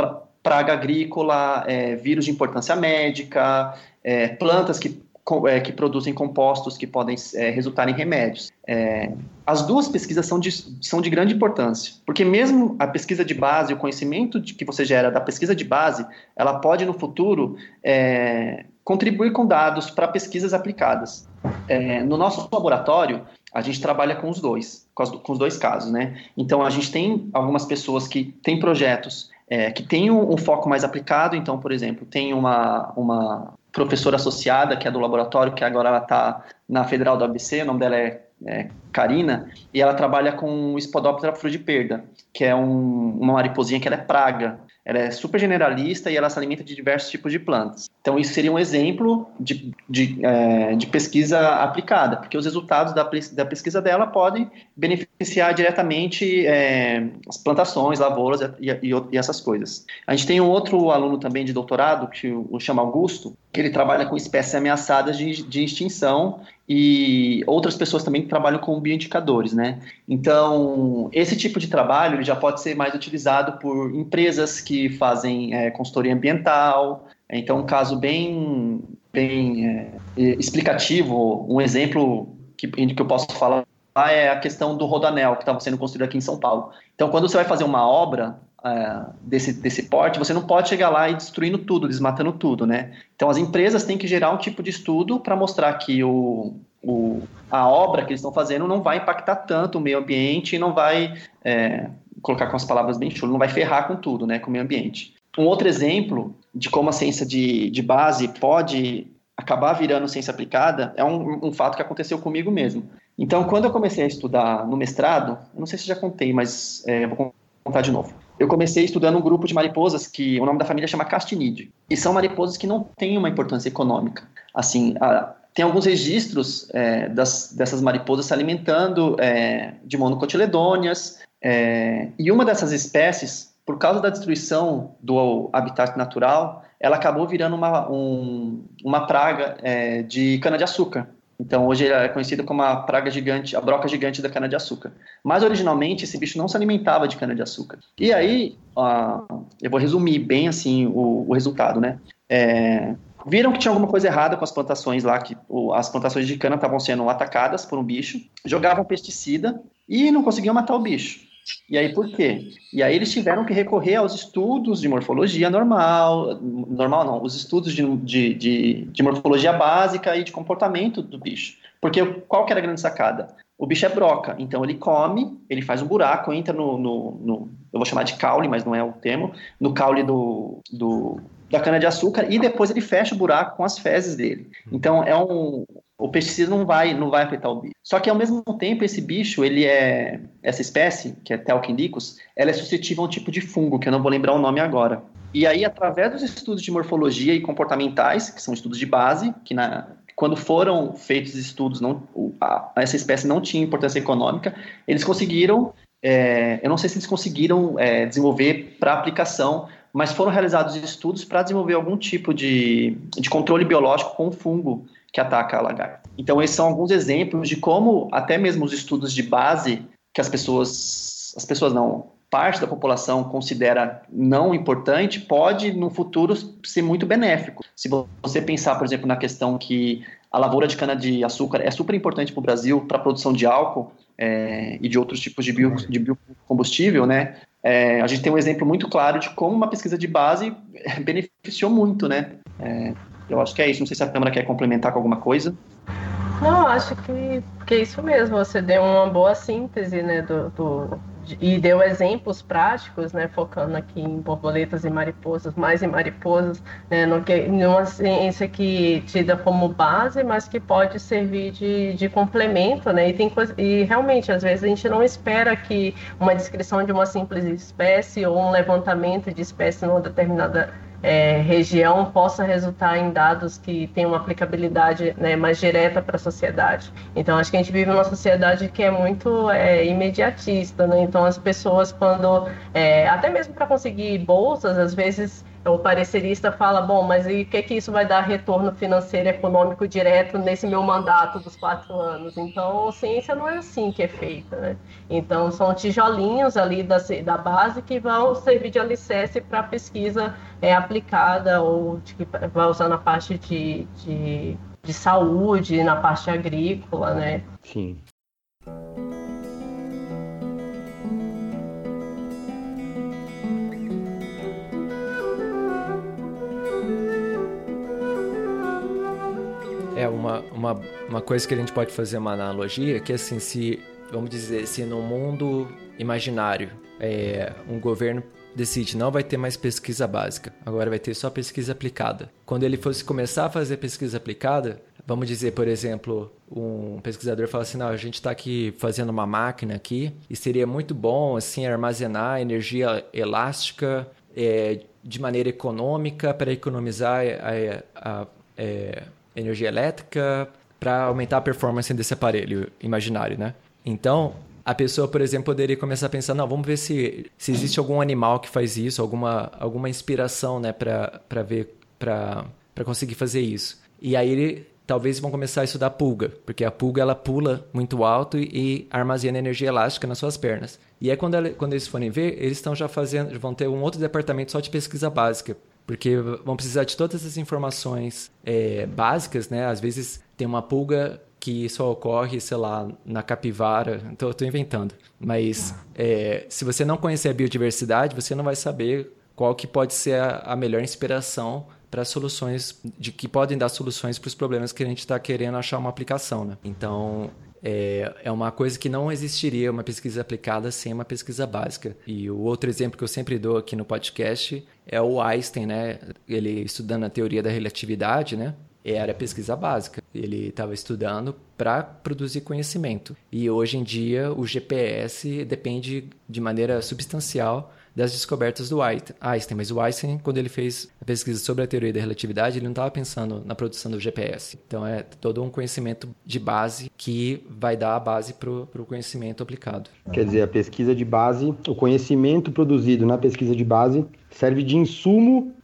praga agrícola, é, vírus de importância médica, é, plantas que é, que produzem compostos que podem é, resultar em remédios. É, as duas pesquisas são de, são de grande importância, porque mesmo a pesquisa de base, o conhecimento de, que você gera da pesquisa de base, ela pode no futuro é, contribuir com dados para pesquisas aplicadas. No nosso laboratório, a gente trabalha com os dois, com, as, com, os dois casos, né? Então, a gente tem algumas pessoas que têm projetos é, que têm um, um, foco mais aplicado. Então, por exemplo, tem uma, uma professora associada, que é do laboratório, que agora ela está na Federal do ABC, o nome dela é, é Karina, e ela trabalha com o Spodoptera frugiperda, que é um, uma mariposinha que ela é praga. Ela é super generalista e ela se alimenta de diversos tipos de plantas. Então, isso seria um exemplo de, de, é, de pesquisa aplicada, porque os resultados da, da, pesquisa dela podem beneficiar diretamente é, as plantações, lavouras e, e, e, essas coisas. A gente tem um outro aluno também de doutorado, que o, chama Augusto, ele trabalha com espécies ameaçadas de, de extinção e outras pessoas também que trabalham com bioindicadores, né? Então, esse tipo de trabalho já pode ser mais utilizado por empresas que fazem é, consultoria ambiental. Então, um caso bem, bem é, explicativo, um exemplo que, que eu posso falar é a questão do rodanel que estava sendo construído aqui em São Paulo. Então, quando você vai fazer uma obra, é, desse, desse porte, você não pode chegar lá e destruindo tudo, desmatando tudo, né? Então as empresas têm que gerar um tipo de estudo para mostrar que o, o, a obra que eles estão fazendo não vai impactar tanto o meio ambiente e não vai, é, colocar com as palavras bem chulas, não vai ferrar com tudo, né, com o meio ambiente. Um outro exemplo de como a ciência de, de base pode acabar virando ciência aplicada é um, um fato que aconteceu comigo mesmo. Então, quando eu comecei a estudar no mestrado, não sei se já contei, mas é, vou contar de novo eu comecei estudando um grupo de mariposas que o nome da família chama Castinide. E são mariposas que não têm uma importância econômica. Assim, a, tem alguns registros é, das, dessas mariposas se alimentando é, de monocotiledôneas. É, e uma dessas espécies, por causa da destruição do habitat natural, ela acabou virando uma, um, uma praga é, de cana-de-açúcar. Então, hoje é conhecido como a praga gigante, a broca gigante da cana-de-açúcar. Mas, originalmente, esse bicho não se alimentava de cana-de-açúcar. E aí, uh, eu vou resumir bem, assim, o, o resultado, né? É, viram que tinha alguma coisa errada com as plantações lá, que as plantações de cana estavam sendo atacadas por um bicho, jogavam pesticida e não conseguiam matar o bicho. E aí por quê? E aí eles tiveram que recorrer aos estudos de morfologia normal, normal não, os estudos de, de, de, de morfologia básica e de comportamento do bicho. Porque qual que era a grande sacada? O bicho é broca, então ele come, ele faz um buraco, entra no, no, no eu vou chamar de caule, mas não é o termo, no caule do, do da cana-de-açúcar e depois ele fecha o buraco com as fezes dele. Então é um o pesticida não vai não vai afetar o bicho. Só que ao mesmo tempo esse bicho, ele é essa espécie, que é Telquindicus, ela é suscetível a um tipo de fungo que eu não vou lembrar o nome agora. E aí através dos estudos de morfologia e comportamentais, que são estudos de base, que na quando foram feitos estudos, não, a, essa espécie não tinha importância econômica, eles conseguiram, é, eu não sei se eles conseguiram é, desenvolver para aplicação mas foram realizados estudos para desenvolver algum tipo de, de controle biológico com o fungo que ataca a lagarta. Então, esses são alguns exemplos de como até mesmo os estudos de base que as pessoas, as pessoas não, parte da população considera não importante, pode no futuro ser muito benéfico. Se você pensar, por exemplo, na questão que a lavoura de cana-de-açúcar é super importante para o Brasil para a produção de álcool é, e de outros tipos de, bio, de biocombustível, né? É, a gente tem um exemplo muito claro de como uma pesquisa de base [laughs] beneficiou muito, né? É, eu acho que é isso. Não sei se a Câmara quer complementar com alguma coisa. Não, acho que, que é isso mesmo. Você deu uma boa síntese né, do, do e deu exemplos práticos, né, focando aqui em borboletas e mariposas, mais em mariposas, né, no que, numa ciência que tida como base, mas que pode servir de, de complemento, né, e, tem coisa, e realmente, às vezes, a gente não espera que uma descrição de uma simples espécie ou um levantamento de espécie numa determinada é, região possa resultar em dados que tenham uma aplicabilidade né, mais direta para a sociedade. Então, acho que a gente vive numa sociedade que é muito é, imediatista, né? Então, as pessoas, quando. É, até mesmo para conseguir bolsas, às vezes o parecerista fala, bom, mas e o que, que isso vai dar retorno financeiro e econômico direto nesse meu mandato dos quatro anos? Então, ciência não é assim que é feita, né? Então, são tijolinhos ali da, da base que vão servir de alicerce para a pesquisa é, aplicada ou de, que vai usar na parte de, de, de saúde, na parte agrícola, né? Sim. É uma, uma, uma coisa que a gente pode fazer uma analogia, que assim, se, vamos dizer, se no mundo imaginário é, um governo decide não vai ter mais pesquisa básica, agora vai ter só pesquisa aplicada. Quando ele fosse começar a fazer pesquisa aplicada, vamos dizer, por exemplo, um pesquisador fala assim, não, a gente está aqui fazendo uma máquina aqui e seria muito bom assim armazenar energia elástica é, de maneira econômica para economizar a, a, a é, energia elétrica para aumentar a performance desse aparelho imaginário, né? Então, a pessoa, por exemplo, poderia começar a pensar, não, vamos ver se, se existe algum animal que faz isso, alguma, alguma inspiração, né, para ver, para conseguir fazer isso. E aí ele, talvez vão começar a estudar pulga, porque a pulga ela pula muito alto e, e armazena energia elástica nas suas pernas. E aí quando, ela, quando eles forem ver, eles estão já fazendo, vão ter um outro departamento só de pesquisa básica, porque vão precisar de todas essas informações é, básicas, né? Às vezes tem uma pulga que só ocorre, sei lá, na capivara. Estou inventando. Mas é, se você não conhecer a biodiversidade, você não vai saber qual que pode ser a, a melhor inspiração para soluções de que podem dar soluções para os problemas que a gente está querendo achar uma aplicação, né? Então é, é uma coisa que não existiria uma pesquisa aplicada sem uma pesquisa básica. E o outro exemplo que eu sempre dou aqui no podcast é o Einstein, né? Ele estudando a teoria da relatividade, né? Era pesquisa básica. Ele estava estudando para produzir conhecimento. E hoje em dia o GPS depende de maneira substancial das descobertas do Einstein. Mas o Einstein, quando ele fez a pesquisa sobre a teoria da relatividade, ele não estava pensando na produção do GPS. Então é todo um conhecimento de base que vai dar a base para o conhecimento aplicado. Quer dizer, a pesquisa de base, o conhecimento produzido na pesquisa de base serve de insumo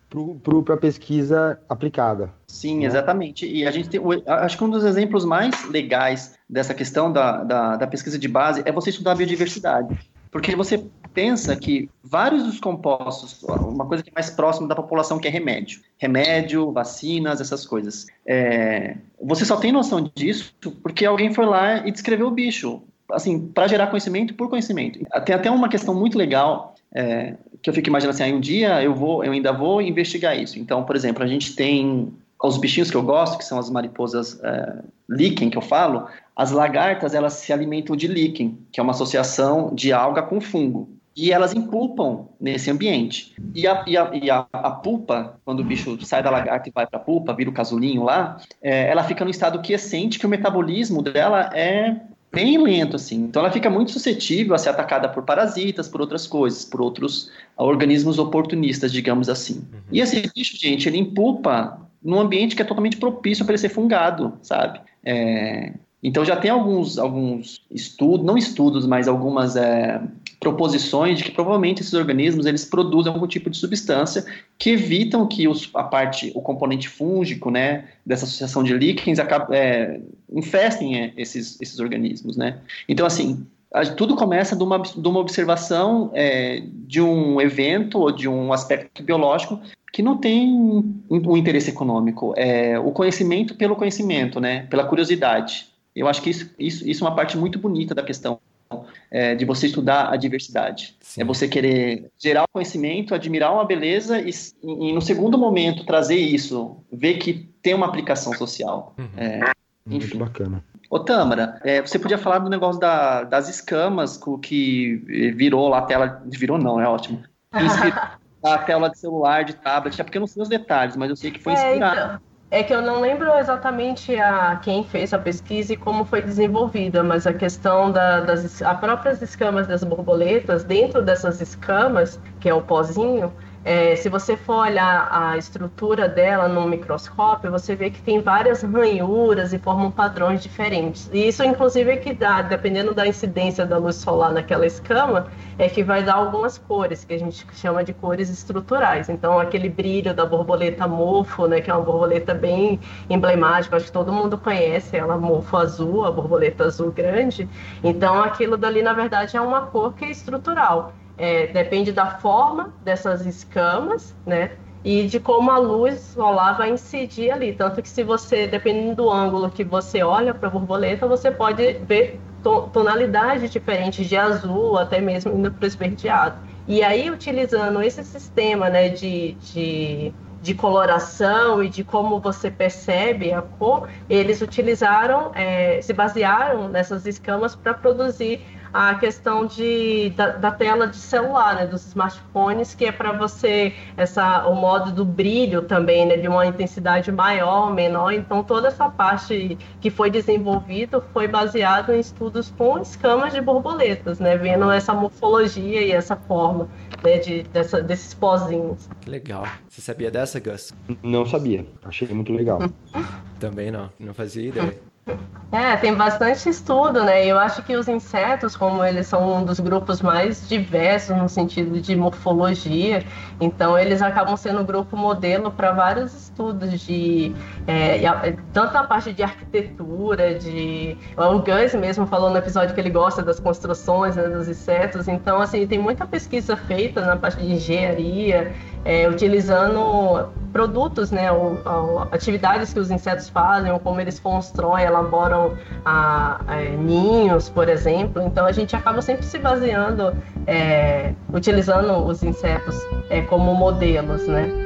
para a pesquisa aplicada. Sim, né? exatamente. E a gente tem, acho que um dos exemplos mais legais dessa questão da, da, da, pesquisa de base é você estudar a biodiversidade. Porque você pensa que vários dos compostos, uma coisa que é mais próxima da população que é remédio, remédio, vacinas, essas coisas. É, você só tem noção disso porque alguém foi lá e descreveu o bicho, assim, para gerar conhecimento por conhecimento. Tem até uma questão muito legal é, que eu fico imaginando assim, um dia eu vou, eu ainda vou investigar isso. Então, por exemplo, a gente tem os bichinhos que eu gosto, que são as mariposas é, líquen, que eu falo, as lagartas, elas se alimentam de líquen, que é uma associação de alga com fungo e elas empulpam nesse ambiente. E a, e a, e a, a pulpa, quando o bicho sai da lagarta e vai para a pulpa, vira o casulinho lá, é, ela fica no estado quiescente, que o metabolismo dela é bem lento, assim. Então ela fica muito suscetível a ser atacada por parasitas, por outras coisas, por outros organismos oportunistas, digamos assim. Uhum. E esse bicho, gente, ele empulpa num ambiente que é totalmente propício para ele ser fungado, sabe? É... Então já tem alguns, alguns estudos, não estudos, mas algumas é, proposições de que provavelmente esses organismos eles produzem algum tipo de substância que evitam que os, a parte, o componente fúngico, né, dessa associação de líquens acabe, é, infestem é, esses, esses organismos, né. Então, assim, tudo começa de uma, de uma observação é, de um evento ou de um aspecto biológico que não tem um interesse econômico, é o conhecimento pelo conhecimento, né, pela curiosidade. Eu acho que isso, isso, isso é uma parte muito bonita da questão é, de você estudar a diversidade. Sim. É você querer gerar o conhecimento, admirar uma beleza e, e, no segundo momento, trazer isso, ver que tem uma aplicação social. Uhum. É, Muito bacana. Ô, Tâmara, é, você podia falar do negócio da, das escamas que virou lá a tela. Virou não, é ótimo. [laughs] a tela de celular, de tablet, é porque eu não sei os detalhes, mas eu sei que foi é, inspirado. É que eu não lembro exatamente a quem fez a pesquisa e como foi desenvolvida, mas a questão da, das a próprias escamas das borboletas, dentro dessas escamas, que é o pozinho, é, se você for olhar a estrutura dela no microscópio, você vê que tem várias ranhuras e formam padrões diferentes. E isso, inclusive, é que dá, dependendo da incidência da luz solar naquela escama, é que vai dar algumas cores, que a gente chama de cores estruturais. Então, aquele brilho da borboleta mofo, né, que é uma borboleta bem emblemática, acho que todo mundo conhece ela, mofo azul, a borboleta azul grande. Então, aquilo dali, na verdade, é uma cor que é estrutural. É, depende da forma dessas escamas, né? E de como a luz solar vai incidir ali. Tanto que se você, dependendo do ângulo que você olha para a borboleta, você pode ver tonalidades diferentes de azul, até mesmo indo para o esverdeado. E aí, utilizando esse sistema né, de, de, de, coloração e de como você percebe a cor, eles utilizaram, é, se basearam nessas escamas para produzir a questão de, da, da, tela de celular, né, dos smartphones, que é para você essa o modo do brilho também, né, de uma intensidade maior, menor. Então toda essa parte que foi desenvolvida foi baseado em estudos com escamas de borboletas, né, vendo essa morfologia e essa forma né, de, dessa, desses pozinhos. Que legal. Você sabia dessa, Gus? Não sabia. Achei muito legal. [laughs] também não. Não fazia ideia. É, tem bastante estudo, né? Eu acho que os insetos, como eles são um dos grupos mais diversos no sentido de morfologia, então eles acabam sendo um grupo modelo para vários estudos de é, tanto na parte de arquitetura, de o Gus mesmo falou no episódio que ele gosta das construções né, dos insetos, então assim tem muita pesquisa feita na parte de engenharia, é, utilizando produtos, né, ou, ou, atividades que os insetos fazem, ou como eles constroem, elaboram a, a, é, ninhos, por exemplo. Então a gente acaba sempre se baseando, é, utilizando os insetos é, como modelos, né?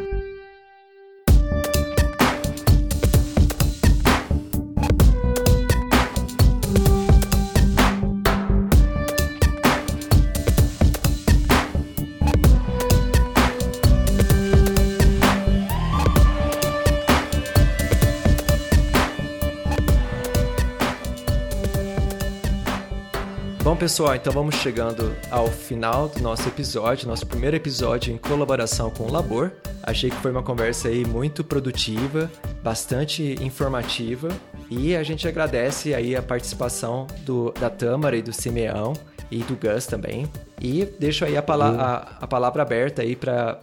Pessoal, então vamos chegando ao final do nosso episódio, nosso primeiro episódio em colaboração com o Labor. Achei que foi uma conversa aí muito produtiva, bastante informativa e a gente agradece aí a participação do, da Tâmara e do Simeão e do Gus também. E deixo aí a, pala uhum. a, a palavra aberta aí para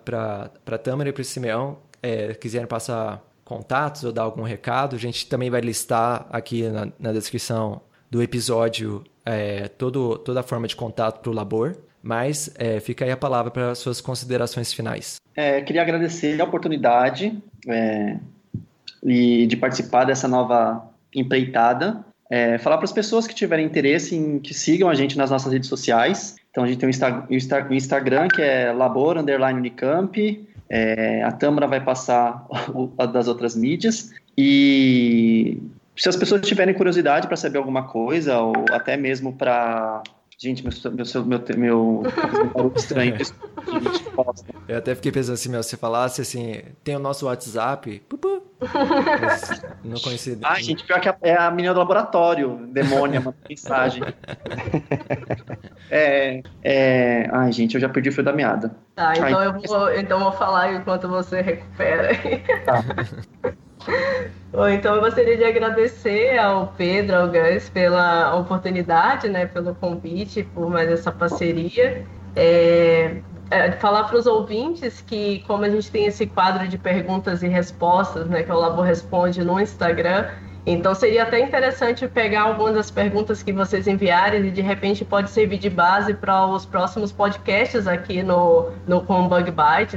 a Tâmara e para o Simeão, é, quiserem passar contatos ou dar algum recado. A gente também vai listar aqui na, na descrição do episódio é, todo, toda a forma de contato para o labor. Mas é, fica aí a palavra para suas considerações finais. É, queria agradecer a oportunidade é, e de participar dessa nova empreitada. É, falar para as pessoas que tiverem interesse em que sigam a gente nas nossas redes sociais. Então a gente tem o, Insta, o, Insta, o Instagram que é labor underline unicamp. É, a Tâmara vai passar [laughs] o, das outras mídias. E se as pessoas tiverem curiosidade para saber alguma coisa, ou até mesmo para Gente, meu, meu, meu, meu, [laughs] meu estranho. Eu até fiquei pensando assim, meu, se falasse assim, tem o nosso WhatsApp, pupu, não conheci. [laughs] Ah, gente, pior que é a menina do laboratório, demônia, uma mensagem. [laughs] é, é... Ai, gente, eu já perdi o fio da meada. Tá, então, Ai. eu vou, então eu vou falar enquanto você recupera. Tá. Bom, então eu gostaria de agradecer ao Pedro, ao Gans, pela oportunidade, né, pelo convite, por mais essa parceria. É, é, falar para os ouvintes que, como a gente tem esse quadro de perguntas e respostas, né, que o Labo Responde no Instagram, então seria até interessante pegar algumas das perguntas que vocês enviarem e de repente pode servir de base para os próximos podcasts aqui no, no Com Bug.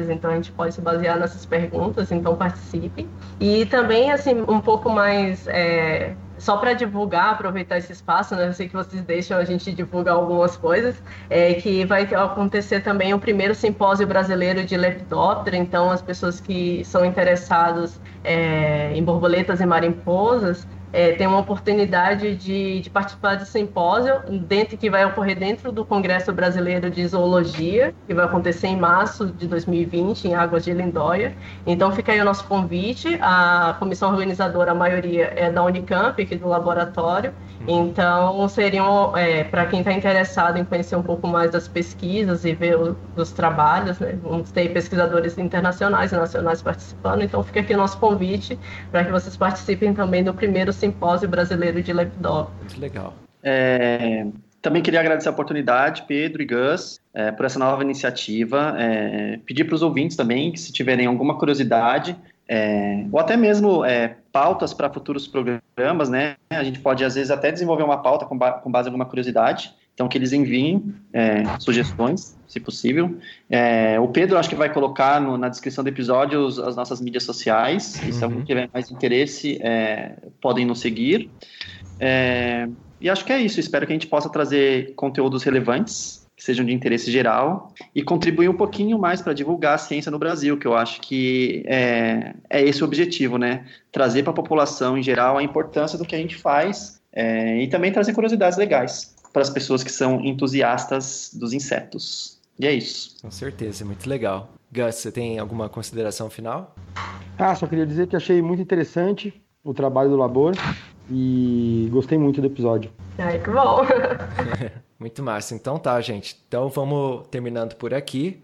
Então a gente pode se basear nessas perguntas, então participe. E também, assim, um pouco mais. É, só para divulgar, aproveitar esse espaço, né? Eu sei que vocês deixam a gente divulgar algumas coisas, é que vai acontecer também o primeiro simpósio brasileiro de lepidóptero, então as pessoas que são interessadas é, em borboletas e mariposas é, tem uma oportunidade de, de, participar do simpósio dentro que vai ocorrer dentro do Congresso Brasileiro de Zoologia, que vai acontecer em março de 2020 em Águas de Lindóia. Então fica aí o nosso convite. A comissão organizadora, a maioria é da Unicamp, aqui do laboratório. Então seriam é, para quem está interessado em conhecer um pouco mais das pesquisas e ver o, os trabalhos, né? Vamos ter pesquisadores internacionais e nacionais participando. Então fica aqui o nosso convite para que vocês participem também do primeiro Simpósio Brasileiro de Lepidóptero. Muito legal. É, também queria agradecer a oportunidade, Pedro e Gus, é, por essa nova iniciativa. É, pedir para os ouvintes também que, se tiverem alguma curiosidade, é, ou até mesmo é, pautas para futuros programas, né? A gente pode, às vezes, até desenvolver uma pauta com, ba com base em alguma curiosidade. Então, que eles enviem é, sugestões, se possível. É, o Pedro, acho que vai colocar no, na descrição do episódio os, as nossas mídias sociais. E se alguém uhum. tiver mais interesse, é, podem nos seguir. É, e acho que é isso. Espero que a gente possa trazer conteúdos relevantes, que sejam de interesse geral, e contribuir um pouquinho mais para divulgar a ciência no Brasil, que eu acho que é, é esse o objetivo, né? Trazer para a população em geral a importância do que a gente faz é, e também trazer curiosidades legais para as pessoas que são entusiastas dos insetos. E é isso. Com certeza, muito legal. Gus, você tem alguma consideração final? Ah, só queria dizer que achei muito interessante o trabalho do Labor e gostei muito do episódio. Ai, que bom! [laughs] [laughs] muito massa. Então tá, gente. Então vamos terminando por aqui.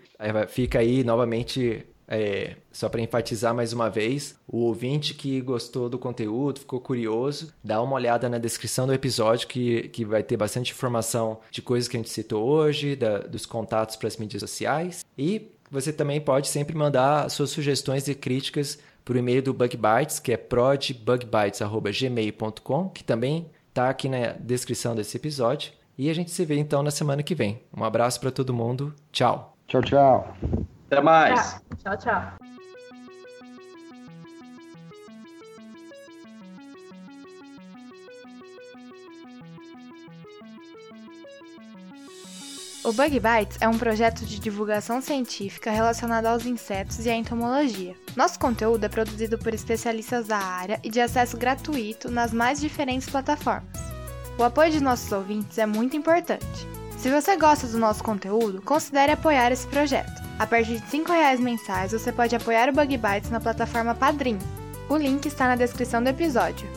Fica aí novamente é, só para enfatizar mais uma vez, o ouvinte que gostou do conteúdo, ficou curioso, dá uma olhada na descrição do episódio que, que vai ter bastante informação de coisas que a gente citou hoje, da, dos contatos para as mídias sociais. E você também pode sempre mandar suas sugestões e críticas para o e-mail do Bug Bytes, que é prodbugbytes.gmail.com, que também está aqui na descrição desse episódio. E a gente se vê então na semana que vem. Um abraço para todo mundo. Tchau. Tchau, tchau. Até mais. Tchau, tchau. O Bug Bites é um projeto de divulgação científica relacionado aos insetos e à entomologia. Nosso conteúdo é produzido por especialistas da área e de acesso gratuito nas mais diferentes plataformas. O apoio de nossos ouvintes é muito importante. Se você gosta do nosso conteúdo, considere apoiar esse projeto. A partir de R$ reais mensais, você pode apoiar o Bug Bites na plataforma Padrim. O link está na descrição do episódio.